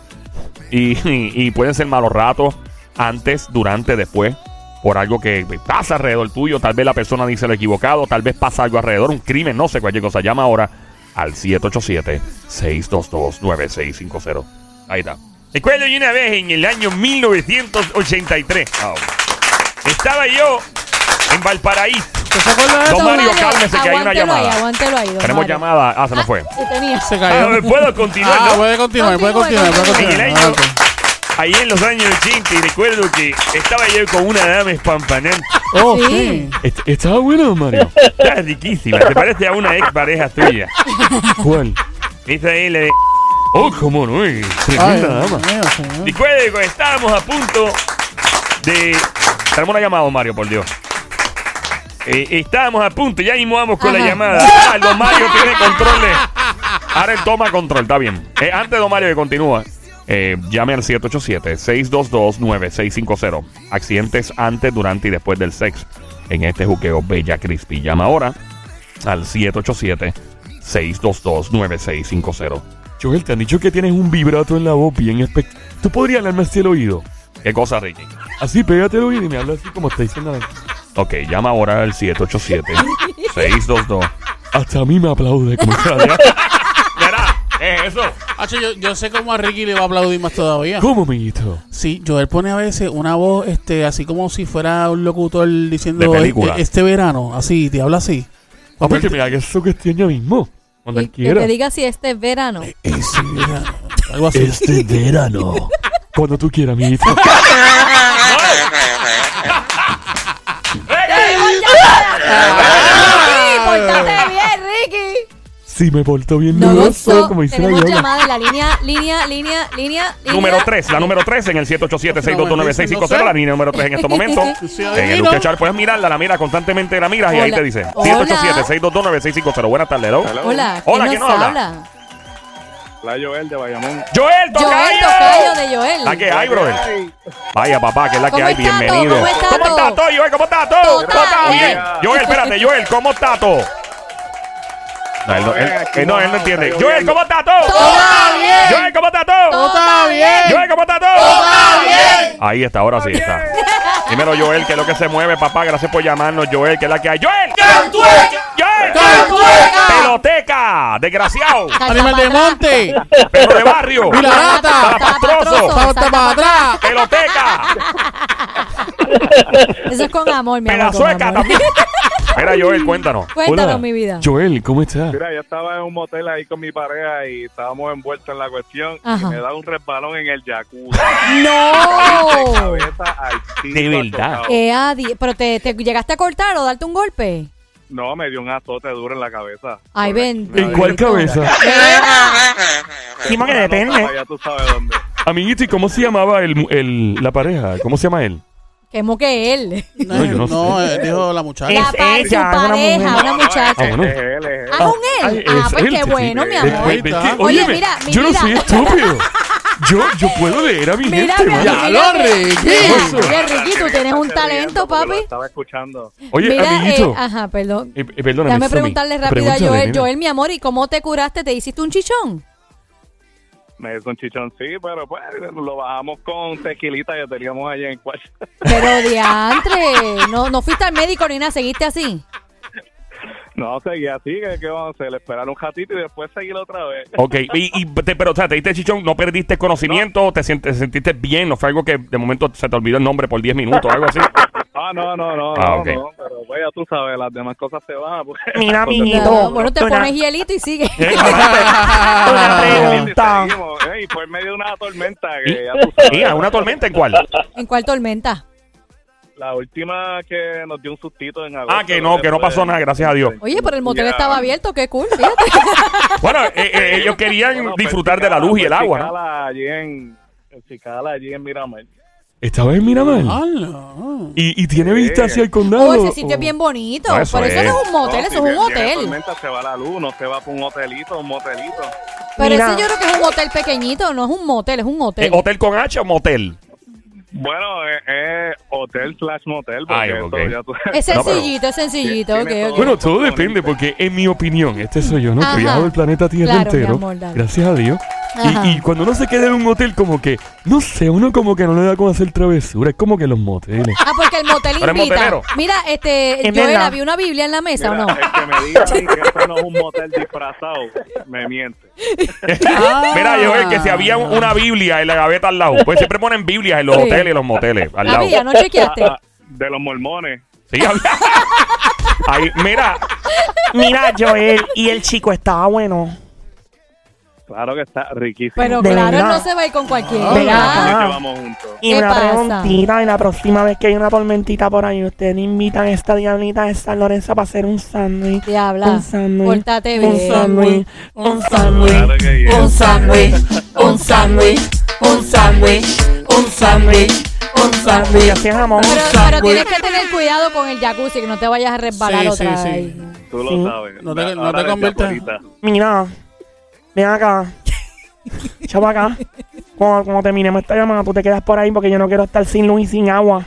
S1: Y, y- y pueden ser malos ratos antes, durante, después. Por algo que pasa alrededor tuyo. Tal vez la persona dice lo equivocado. Tal vez pasa algo alrededor. Un crimen, no sé, cualquier cosa. Llama ahora al 787-622-9650. Ahí está. Recuerdo una vez en el año 1983. Ah, Estaba yo en Valparaíso.
S5: ¿Usted se acuerda de
S1: Don
S5: eso?
S1: Mario, cálmese que hay una
S2: aguántelo
S1: llamada.
S2: Ahí, aguántelo ahí, don
S1: Tenemos
S2: Mario.
S1: llamada. Ah, se nos fue.
S2: Tenía.
S5: Se
S1: Ah,
S5: cayó.
S1: Puedo continuar,
S5: Ah,
S1: ¿no?
S5: puede continuar, puede continuar, puede continuar. Ah, ok.
S1: ahí en los años 80 y recuerdo que estaba yo con una dama espampanante.
S5: Oh,
S2: Sí.
S5: sí.
S1: Est- Estaba bueno, Mario. Está riquísima. Te parece a una ex pareja tuya. ¿Cuál? Dice él. eh, Oh, cómo no. eh,
S5: Ay,
S1: Tremenda dama.
S5: Dios mío, señor.
S1: Recuerde que estábamos a punto de. Tenemos una llamada, Mario, por Dios. Eh, estábamos a punto, ya mismo vamos con la
S2: Ajá.
S1: llamada. Ah, don Mario tiene control de. Ahora él toma control, está bien. Eh, antes, don Mario, que continúa, eh, llame al 787-622-9650. Accidentes antes, durante y después del sexo en este juqueo Bella Crispy. Llama ahora al 787-622-9650. Joel, te han dicho que tienes un vibrato en la voz bien espectacular. ¿Tú podrías hablarme así el oído? ¿Qué cosa, Ricky? Así, pégate el oído y me habla así como está diciendo. la- Ok, llama ahora al 787-622. Hasta a mí me aplaude como. Mira, ¿qué es eso?
S5: Hacho, yo, yo sé cómo a Ricky le va a aplaudir más todavía.
S1: ¿Cómo, amiguito?
S5: Sí, Joel pone a veces una voz este así como si fuera un locutor diciendo
S1: De película.
S5: "E- este verano, así, te habla así.
S1: Papi, que me haga eso que estoy ya mismo. Cuando
S2: Y
S1: él
S2: que
S1: quiera.
S2: te diga si este es verano.
S5: Ese verano. Algo así.
S1: Este verano. Cuando tú quieras, amiguito.
S2: ¡Pórtate bien, Ricky!
S1: Si me porto bien,
S2: No gozo.
S1: como dice la
S2: Tenemos
S1: yoga.
S2: llamada en la línea, línea, línea, línea, línea.
S1: Número 3, la número 3 en el 787-622-9650, la línea número 3 en estos momentos.
S5: Sí,
S1: En el. Lucha puedes mirarla, la mira constantemente, la miras y ahí te dice
S2: Hola.
S1: 787-622-9650. Buenas tardes, hello.
S2: Hola,
S1: Hola,
S2: ¿quién
S1: ¿quién
S2: nos
S1: nos habla?
S6: La Joel de Bayamón.
S1: Joel, tocayo.
S2: Joel Tocayo de Joel.
S1: La que hay, brother. Vaya, papá, que es la que
S2: ¿Cómo
S1: hay. Bienvenido.
S2: todo? ¿Cómo está,
S1: ¿Cómo
S2: todo?
S1: todo? ¿Cómo está todo?
S2: Todo
S1: ¿Cómo está?
S2: Bien.
S1: Joel, espérate, Joel, ¿cómo está todo? No, él no, él- él no, él no entiende. Joel, ¿cómo está todo?
S2: Todo bien.
S1: Joel, ¿cómo está todo?
S2: Todo
S5: está bien.
S1: Joel, ¿cómo está todo? Ahí está, ahora sí está. Dímelo, Joel, que es lo que se mueve, papá. Gracias por llamarnos, Joel, que es la que hay. ¡Joel! ¡Joel! ¡Peloteca! ¡Desgraciado!
S5: Animal de monte.
S1: ¡Perro de barrio!
S5: Mira, rata.
S1: ¡Salapastroso!
S2: Salta
S5: Salta para atrás.
S1: ¡Peloteca!
S2: Eso es con amor, mi amor. con
S1: ¡Pedazueca
S2: amor.
S1: también! Mira, Joel, cuéntanos.
S2: Cuéntanos, mi vida.
S1: Joel, ¿cómo estás?
S6: Mira, yo estaba en un motel ahí con mi pareja y estábamos envueltos en la cuestión.
S2: Ajá.
S6: Y me da un resbalón en el jacuzzi.
S2: ¡No!
S6: Cabeza al piso,
S1: De verdad.
S2: Eh, adi- ¿Pero te, te llegaste a cortar o darte un golpe?
S6: No, me dio un azote duro en la cabeza.
S2: Ay,
S6: la-
S1: ¿En cuál cabeza?
S3: Sí, porque
S6: Una
S3: depende.
S6: nota, Ya tú sabes dónde.
S1: Amiguito, ¿y cómo se llamaba el, el- la pareja? ¿Cómo se llama él?
S2: Quemo que él.
S5: No,
S1: yo no
S5: no,
S1: sé.
S5: eh, dijo la muchacha.
S3: Es
S2: La
S3: ella,
S2: su
S3: es una
S2: pareja,
S3: mujer.
S2: una
S6: No, no,
S2: muchacha.
S1: Ah, bueno.
S6: Es él, es él.
S2: Ah, con él. Ah,
S1: es
S2: pues
S1: él,
S2: qué bueno,
S6: sí.
S2: mi amor.
S5: Oye,
S2: mira, mi
S1: yo no
S2: vida.
S1: soy estúpido. Yo, yo puedo leer a mi
S2: Mira,
S1: gente.
S2: mi
S1: mano.
S2: amor,
S5: Ya
S2: mira,
S5: lo,
S2: mira,
S5: Ricky.
S2: Oye, Ricky, tú tienes un talento,
S6: lo
S2: papi.
S6: Estaba escuchando.
S1: Oye,
S2: Mira,
S1: amiguito.
S2: eh, ajá, perdón.
S1: eh, eh, perdóname,
S2: Déjame
S1: Somi.
S2: preguntarle rápido a
S1: Pregúntale,
S2: Joel.
S1: nena.
S2: Joel, mi amor, ¿y cómo te curaste? ¿Te hiciste un chichón?
S6: Me hizo un chichón, sí, pero pues lo bajamos con tequilita que teníamos allá en cuarto.
S2: Pero diantre, no, no fuiste al médico ni nada, seguiste así.
S6: No, seguía así, que qué vamos a hacer? Esperar un ratito y después seguir otra vez.
S1: Ok, y, y te- pero o sea, te diste chichón, no perdiste conocimiento, te, sientes- te sentiste bien, no fue algo que de momento se te olvidó el nombre por 10 minutos, algo así.
S6: Ah, no, no, no,
S1: Ah,
S6: no,
S1: ok.
S6: no, pero pues ya tú sabes, las demás cosas se van. Pues,
S3: Mira, amiguito.
S2: No, bueno, te pones hielito y sigue.
S3: Una
S6: y
S3: pregunta.
S6: eh, y fue en medio de una tormenta que ya tú sabes.
S1: Mira, una tormenta en cuál?
S2: ¿En cuál tormenta?
S6: La última que nos dio un sustito en agosto.
S1: Ah, que no, que no pasó nada, gracias a Dios.
S2: Oye, pero el motel
S6: Ya.
S2: estaba abierto, qué cool, fíjate.
S1: Bueno, eh, eh, ellos querían
S6: Bueno, pues,
S1: disfrutar de la luz y el
S6: pues,
S1: agua, ¿no?
S6: Allí en, en Cicala, allí en Miramar.
S1: Estaba en Miramar. ¿Y, y tiene vista hacia el condado?
S2: Oh, ese sitio es bien bonito.
S1: No, eso
S2: Por eso
S1: es.
S2: no es un motel,
S6: No,
S2: eso
S6: si
S2: es un
S6: viene
S2: hotel.
S6: tormenta se va la luz, no se va por un hotelito, un motelito.
S2: Pero
S3: Mira.
S2: ese yo creo que es un hotel pequeñito, no es un motel, es un hotel.
S1: Eh, ¿Hotel con H o motel?
S6: Bueno, es, es hotel slash motel. Porque
S1: Ay, ok.
S6: ya tú-
S2: Es
S1: No, pero-
S2: sencillito, es sencillito,
S6: Tiene
S2: ok.
S6: todo.
S1: Bueno, todo depende, porque en mi opinión, este soy yo, ¿no?
S2: Ajá.
S1: he viajado el planeta Tierra
S2: Claro, mi
S1: entero.
S2: amor, dale.
S1: gracias a Dios. Y, y cuando uno se queda en un hotel, como que, no sé, uno como que no le da como hacer travesura. Es como que los moteles.
S2: Ah, porque el motel
S1: Pero es
S2: invita.
S1: motelero.
S2: Mira, este,
S3: Es
S2: Joel,
S3: verdad.
S2: ¿había una Biblia en la mesa
S6: Mira,
S2: o no?
S6: El que me diga que esto no es un motel disfrazado, me miente.
S1: Mira, yo que si había un- una Biblia en la gaveta al lado. Pues siempre ponen Biblias en los
S2: Sí.
S1: hoteles y los moteles al lado.
S2: Había, ¿no chequeaste?
S6: Ah, De los mormones.
S1: Sí, había. Ahí, mira,
S3: Mira, Joel, y el chico estaba bueno.
S6: Claro que está riquísimo.
S2: Pero
S3: De
S2: claro,
S3: verdad.
S2: no se va a ir con cualquiera.
S6: Nos
S3: Ah.
S6: llevamos juntos.
S3: Y
S2: ¿Qué
S3: una
S2: pasa?
S3: preguntita, y la próxima vez que hay una tormentita por ahí, ustedes invitan a esta diablita de San Lorenzo para hacer un sándwich.
S2: Diabla,
S3: Un sándwich.
S2: pórtate
S3: Un
S2: bien.
S3: sándwich. Un sándwich.
S6: Claro que yes.
S4: Un sándwich, un sándwich, un sándwich, un sándwich, un
S3: Y
S4: sándwich.
S3: así es jamón.
S2: Pero, pero
S5: sándwich.
S2: tienes que tener cuidado con el jacuzzi, que no te vayas a resbalar
S5: Sí,
S2: otra
S5: sí, sí.
S2: vez.
S6: Tú lo
S3: Sí.
S6: sabes.
S5: No te- no
S6: Ahora
S5: te
S6: desde
S5: conviertas-
S6: ahorita.
S3: Mira, ven acá. Chapa acá. Cuando, cuando terminemos esta llamada, tú te quedas por ahí porque yo no quiero estar sin luz y sin agua.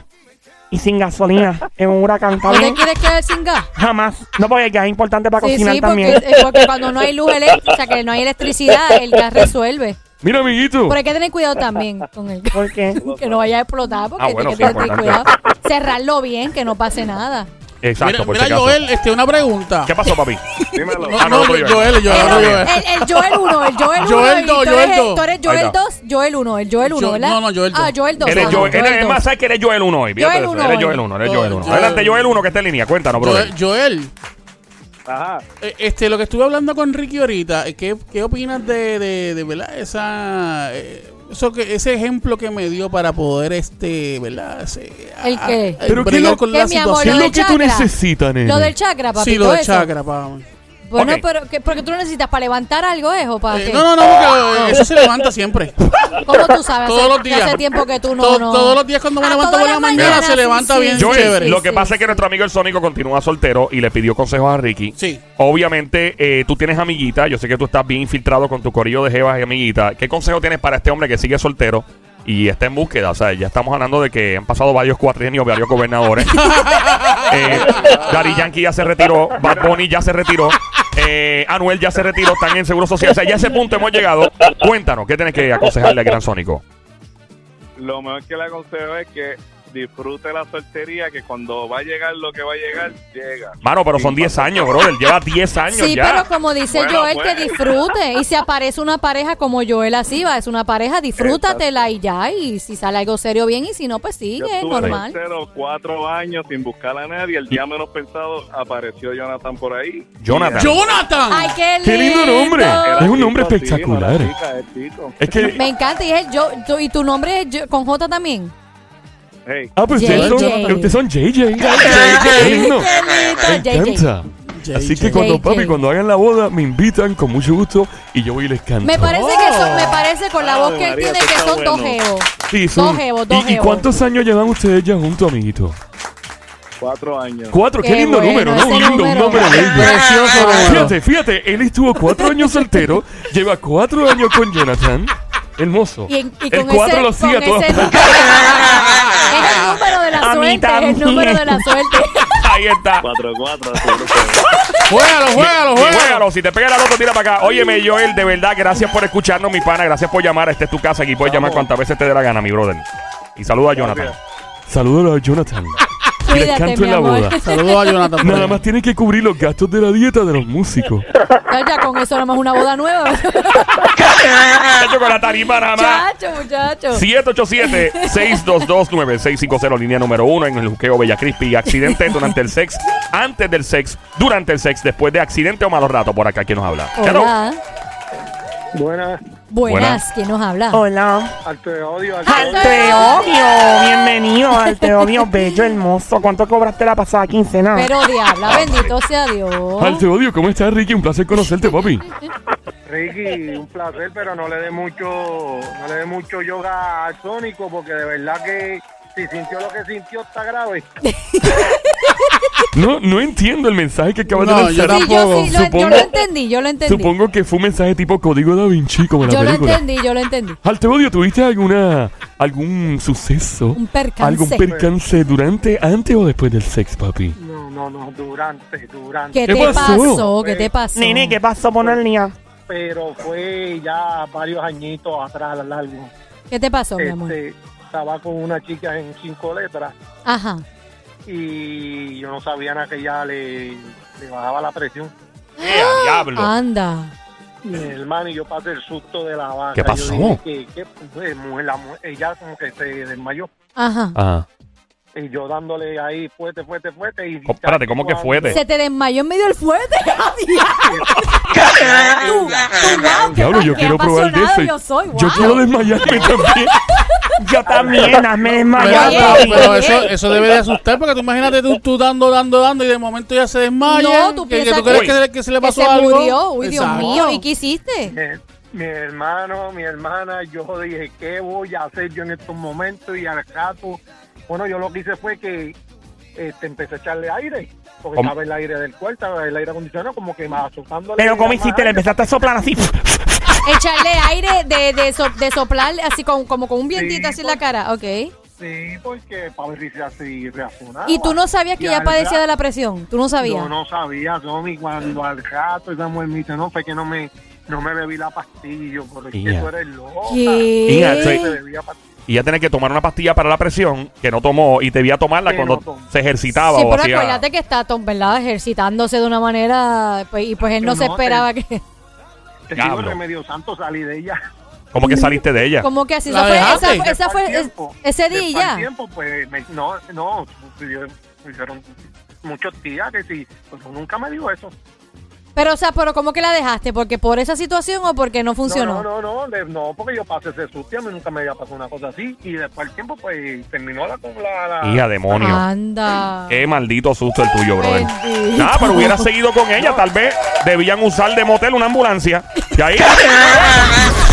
S3: Y sin gasolina. En un huracán, ¿está
S2: ¿No te
S3: bien?
S2: quieres quedar sin gas?
S3: Jamás. No, porque el gas es importante para
S2: Sí,
S3: cocinar
S2: sí,
S3: también.
S2: porque, eh, porque cuando no hay luz eléctrica, o sea, que no hay electricidad, el gas resuelve.
S1: mira, amiguito.
S2: Pero hay que tener cuidado también con el gas.
S3: ¿Por qué?
S2: Que no vaya a explotar, porque
S1: Ah, bueno,
S2: hay que
S1: sí,
S2: tener cuidado. Cerrarlo bien, que no pase nada.
S1: Exacto,
S5: Mira,
S1: por
S5: mira
S1: si acaso.
S5: Joel, este, una pregunta.
S1: ¿Qué pasó, papi?
S6: Dímelo.
S5: No,
S1: Ah, no, Joel.
S5: Joel, Joel, Joel.
S2: el- el Joel 1, el Joel 1.
S5: Joel dos, Joel dos.
S2: tú eres
S1: Ahí
S2: Joel
S1: está.
S2: 2, Joel 1, el Joel 1,
S5: Jo-
S2: ¿verdad?
S5: no, no, Joel dos.
S2: Ah, Joel 2.
S1: Él es Joel, él es más, sabes que eres Joel 1 hoy. fíjate
S2: Joel
S1: eso,
S2: uno
S1: Eres
S2: hoy.
S1: Joel 1, eres
S5: Joel,
S1: Joel 1.
S5: Joel.
S1: Adelante, Joel 1, que está en línea. Cuéntanos.
S5: Joel, Joel,
S6: Ajá.
S5: eh, este, lo que estuve hablando con Ricky ahorita, eh, ¿qué, qué opinas de, de, de, verdad, esa, eh, eso que, ese ejemplo que me dio para poder, este, verdad, ese,
S2: ¿El qué?
S5: Pero
S1: qué lo-
S5: con
S2: ¿Qué,
S5: la
S2: mi amor,
S5: situación.
S2: lo del chakra?
S1: necesitas, nene?
S2: Lo del chakra, papito.
S5: Sí, lo del
S2: eso.
S5: chakra, pa.
S2: Bueno, pero que, porque tú lo necesitas para levantar algo, ¿es? ¿O para
S5: Eh, no, no, no, porque eso se levanta siempre.
S2: ¿Cómo tú sabes?
S5: Todos
S2: Hace-
S5: los días.
S2: Hace tiempo que tú no...
S5: To-
S2: no-
S5: Todos los días cuando me
S2: Ah,
S5: levanto por la mañana se levanta
S2: sí,
S5: bien
S2: sí.
S5: Chévere.
S1: lo que
S2: sí,
S1: pasa
S2: sí.
S1: es que nuestro amigo el Sónico continúa soltero y le pidió consejos a Ricky.
S5: Sí.
S1: Obviamente, eh, tú tienes amiguita. Yo sé que tú estás bien infiltrado con tu corillo de jevas y amiguita. ¿Qué consejo tienes para este hombre que sigue soltero y está en búsqueda? O sea, ya estamos hablando de que han pasado varios cuatrienios, varios gobernadores. eh, Daddy Yankee ya se retiró. Bad Bunny ya se retiró. eh, Anuel ya se retiró. Están en Seguro Social. O sea, ya a ese punto hemos llegado. Cuéntanos, ¿qué tienes que aconsejarle al gran Sónico?
S6: Lo mejor que le aconsejo es que disfrute la soltería, que cuando va a llegar lo que va a llegar, llega.
S1: Mano, pero son
S6: Sin
S1: 10
S6: pasar-
S1: años, brother. Lleva 10 años
S2: Sí,
S1: ya.
S2: pero como dice
S6: Bueno,
S2: Joel,
S6: pues.
S2: que disfrute. Y si aparece una pareja como Joel así, va, es una pareja, disfrútatela y ya. Y si sale algo serio, bien. Y si no, pues
S6: Yo
S2: sigue,
S6: estuve
S2: normal.
S6: soltero cuatro años sin buscar a nadie. El día menos pensado apareció Jonathan por ahí.
S1: Jonathan.
S5: ¡Jonathan!
S2: ¡Ay, qué lindo!
S1: ¡Qué lindo nombre!
S6: Era
S1: Es un nombre
S6: sí,
S1: espectacular.
S6: no era chica, es.
S1: Es que.
S2: Me encanta. Y, es yo, tú- y tu nombre es yo- con J también.
S6: Hey,
S1: Ah, pues ustedes son,
S2: JJ.
S1: ustedes son JJ.
S5: JJ.
S1: lindo.
S2: Qué
S1: Me
S2: lindo, JJ.
S1: encanta. Así que
S5: JJ.
S1: cuando
S2: JJ.
S1: papi, cuando hagan la boda, me invitan con mucho gusto y yo voy y les canto.
S2: Me parece que son, me parece con la voz
S6: Ave
S2: que él
S6: María,
S2: tiene
S6: eso
S2: que
S6: está
S2: son dos
S6: bueno.
S2: geos.
S1: Sí, son-
S2: dos jevos, dos
S1: ¿Y, ¿Y
S2: jevos.
S1: cuántos años llevan ustedes ya juntos, amiguito?
S6: cuatro años.
S1: Cuatro, qué,
S2: Qué
S1: lindo
S2: bueno
S1: número, ¿no?
S2: ese
S1: Un lindo, un
S2: número.
S1: número bello.
S5: Precioso número.
S1: Fíjate, fíjate, él estuvo cuatro años soltero, lleva cuatro años con Jonathan. Hermoso.
S2: Y, en- y
S1: el
S2: con
S1: cuatro
S2: ese,
S1: lo sigue a
S2: con
S1: todas
S2: ese
S1: partes.
S2: es el número de la suerte, es el número de la suerte.
S1: Ahí está.
S6: Cuatro, cuatro, seguro que-
S5: Juégalo, juégalo, juégalo.
S1: juégalo, si te pega la loto, tira para acá. Óyeme, Joel, de verdad, gracias por escucharnos, mi pana. Gracias por llamar. Esta es tu casa. Aquí puedes llamar cuantas veces te dé la gana, mi brother. Y saluda a Jonathan. Saluda a Jonathan. Les
S2: Cuídate, mi
S1: en la
S2: amor.
S1: boda.
S5: Saludos a Jonathan.
S1: Nada más tienen que cubrir los gastos de la dieta de los músicos.
S2: Ya, ya, con eso nada más una boda nueva.
S1: Hecho con la tarifa nada más.
S2: Chacho, muchacho.
S1: 787-622-9650, línea número uno en el juqueo Bella Crispy. Accidente durante el sex, antes del sex, durante el sex, después de accidente o malos ratos. Por acá, ¿quién nos habla? Hello.
S6: Buenas,
S2: Buenas, ¿quién nos habla?
S3: Hola.
S6: al te odio, al
S3: Al Teobio. Bienvenido al Teobio, bello, hermoso. ¿Cuánto cobraste la pasada quincena?
S2: Pero diabla, bendito sea Dios.
S1: Al te odio, ¿cómo estás, Ricky? Un placer conocerte, papi.
S7: Ricky, un placer, pero no le dé mucho, no le dé mucho yoga al Sónico, porque de verdad que si sintió lo que sintió está grave.
S1: No, no entiendo el mensaje que acabas
S5: No,
S1: de
S5: yo
S1: lanzar.
S2: Sí, yo sí, lo, yo
S1: Supongo-
S2: lo entendí, yo lo entendí.
S1: Supongo que fue un mensaje tipo código da Vinci, como en la
S2: yo lo
S1: película.
S2: entendí, yo lo entendí.
S1: Al te odio, ¿tuviste alguna, algún suceso?
S2: Un percance.
S1: ¿Algún percance durante, antes o después del sex, papi?
S7: No, no, no, durante, durante.
S2: ¿Qué,
S1: ¿Qué
S2: te
S1: pasó?
S2: pasó? ¿Qué te pasó?
S3: Nene, ¿qué pasó por el día?
S7: Pero fue ya varios añitos atrás, a largo.
S2: ¿Qué te pasó, mi amor?
S7: Estaba con una chica en cinco letras
S2: Ajá.
S7: y yo no sabía nada que ella le, le bajaba la presión.
S1: ¡Eh, a diablo!
S2: Anda.
S7: Mi hermano y yo pasé el susto de la vaca.
S1: ¿Qué pasó?
S7: Yo dije que, que, pues, mujer, la mujer- ella como que se desmayó.
S2: Ajá.
S1: Ajá.
S7: Y yo dándole ahí fuerte, fuerte, fuerte. Y
S1: Oh, espérate, ¿cómo que fuerte?
S2: Se te desmayó en medio del fuerte. Tú, tú, wow, qué
S1: Diablo, yo quiero probar de ese.
S2: Yo soy,
S1: Yo
S2: wow.
S1: quiero desmayarme también.
S3: Yo también,
S5: Pero,
S3: desmayar,
S2: Oye,
S5: pero- pero eso, eso debe de asustar porque tú imagínate tú, tú dando, dando, dando y de momento ya se desmaya.
S2: No, tú
S5: que, que tú crees
S1: que-
S5: que, que se le
S2: Que
S5: pasó
S2: se
S5: algo.
S2: murió. Uy, Dios
S5: Exacto.
S2: mío. ¿Y qué hiciste?
S7: Mi, mi hermano, mi hermana, yo dije, ¿qué voy a hacer yo en estos momentos? Y al rato, bueno, yo lo que hice fue que este, empecé a echarle aire, porque
S1: ¿Cómo?
S7: estaba el aire del cuarto, el aire acondicionado, como que más azotándole.
S3: Pero ¿cómo hiciste? Le empezaste a soplar así.
S2: Echarle aire de, de, so- de soplar así con, como con un vientito
S7: Sí,
S2: así en la cara. Ok.
S7: Sí, porque para ver si se así reaccionaba.
S2: ¿Y tú no sabías que
S7: Y
S2: ella padecía
S7: rato-
S2: de la presión? ¿Tú no sabías?
S7: Yo no sabía, Tommy, cuando al rato esa mujer me dice, no, fue que no me, no me bebí la pastilla, y yo, pero es que
S1: Ya.
S7: tú eres loca.
S2: ¿Qué?
S7: No
S1: sí.
S7: me bebí la pastilla.
S1: Y ya tenés que tomar una pastilla para la presión que no tomó y debía tomarla
S7: Que
S1: cuando
S7: no tomó.
S1: se ejercitaba
S2: Sí,
S1: o
S2: pero
S1: hacía.
S2: acuérdate que está Tom, ¿verdad? Ejercitándose de una manera. pues, y pues él no
S7: Yo
S2: se
S7: no,
S2: esperaba que.
S7: Te digo,
S1: Diablo.
S7: remedio santo, salí de ella.
S1: ¿Cómo que saliste de ella?
S2: Como que así.
S5: ¿La
S2: Esa fue,
S5: dejaste?
S2: esa, fue- esa fue es-
S7: tiempo,
S2: ese día y
S7: después al
S2: ya.
S7: tiempo, pues, me- no, no, yo- hicieron muchos días que sí, pues nunca me dijo eso.
S2: Pero, o sea, pero ¿cómo que la dejaste? ¿Porque por esa situación o porque no funcionó?
S7: No, no, no, no, de- no, porque yo pasé ese susto, a mí nunca me había pasado una cosa así, y después al tiempo, pues, terminó la, con la, la-
S1: Hija demonio.
S2: Anda.
S1: Qué maldito susto el tuyo, brother.
S2: Bendito.
S1: Nada, pero hubiera seguido con ella. Tal vez debían usar de motel una ambulancia. Y ahí.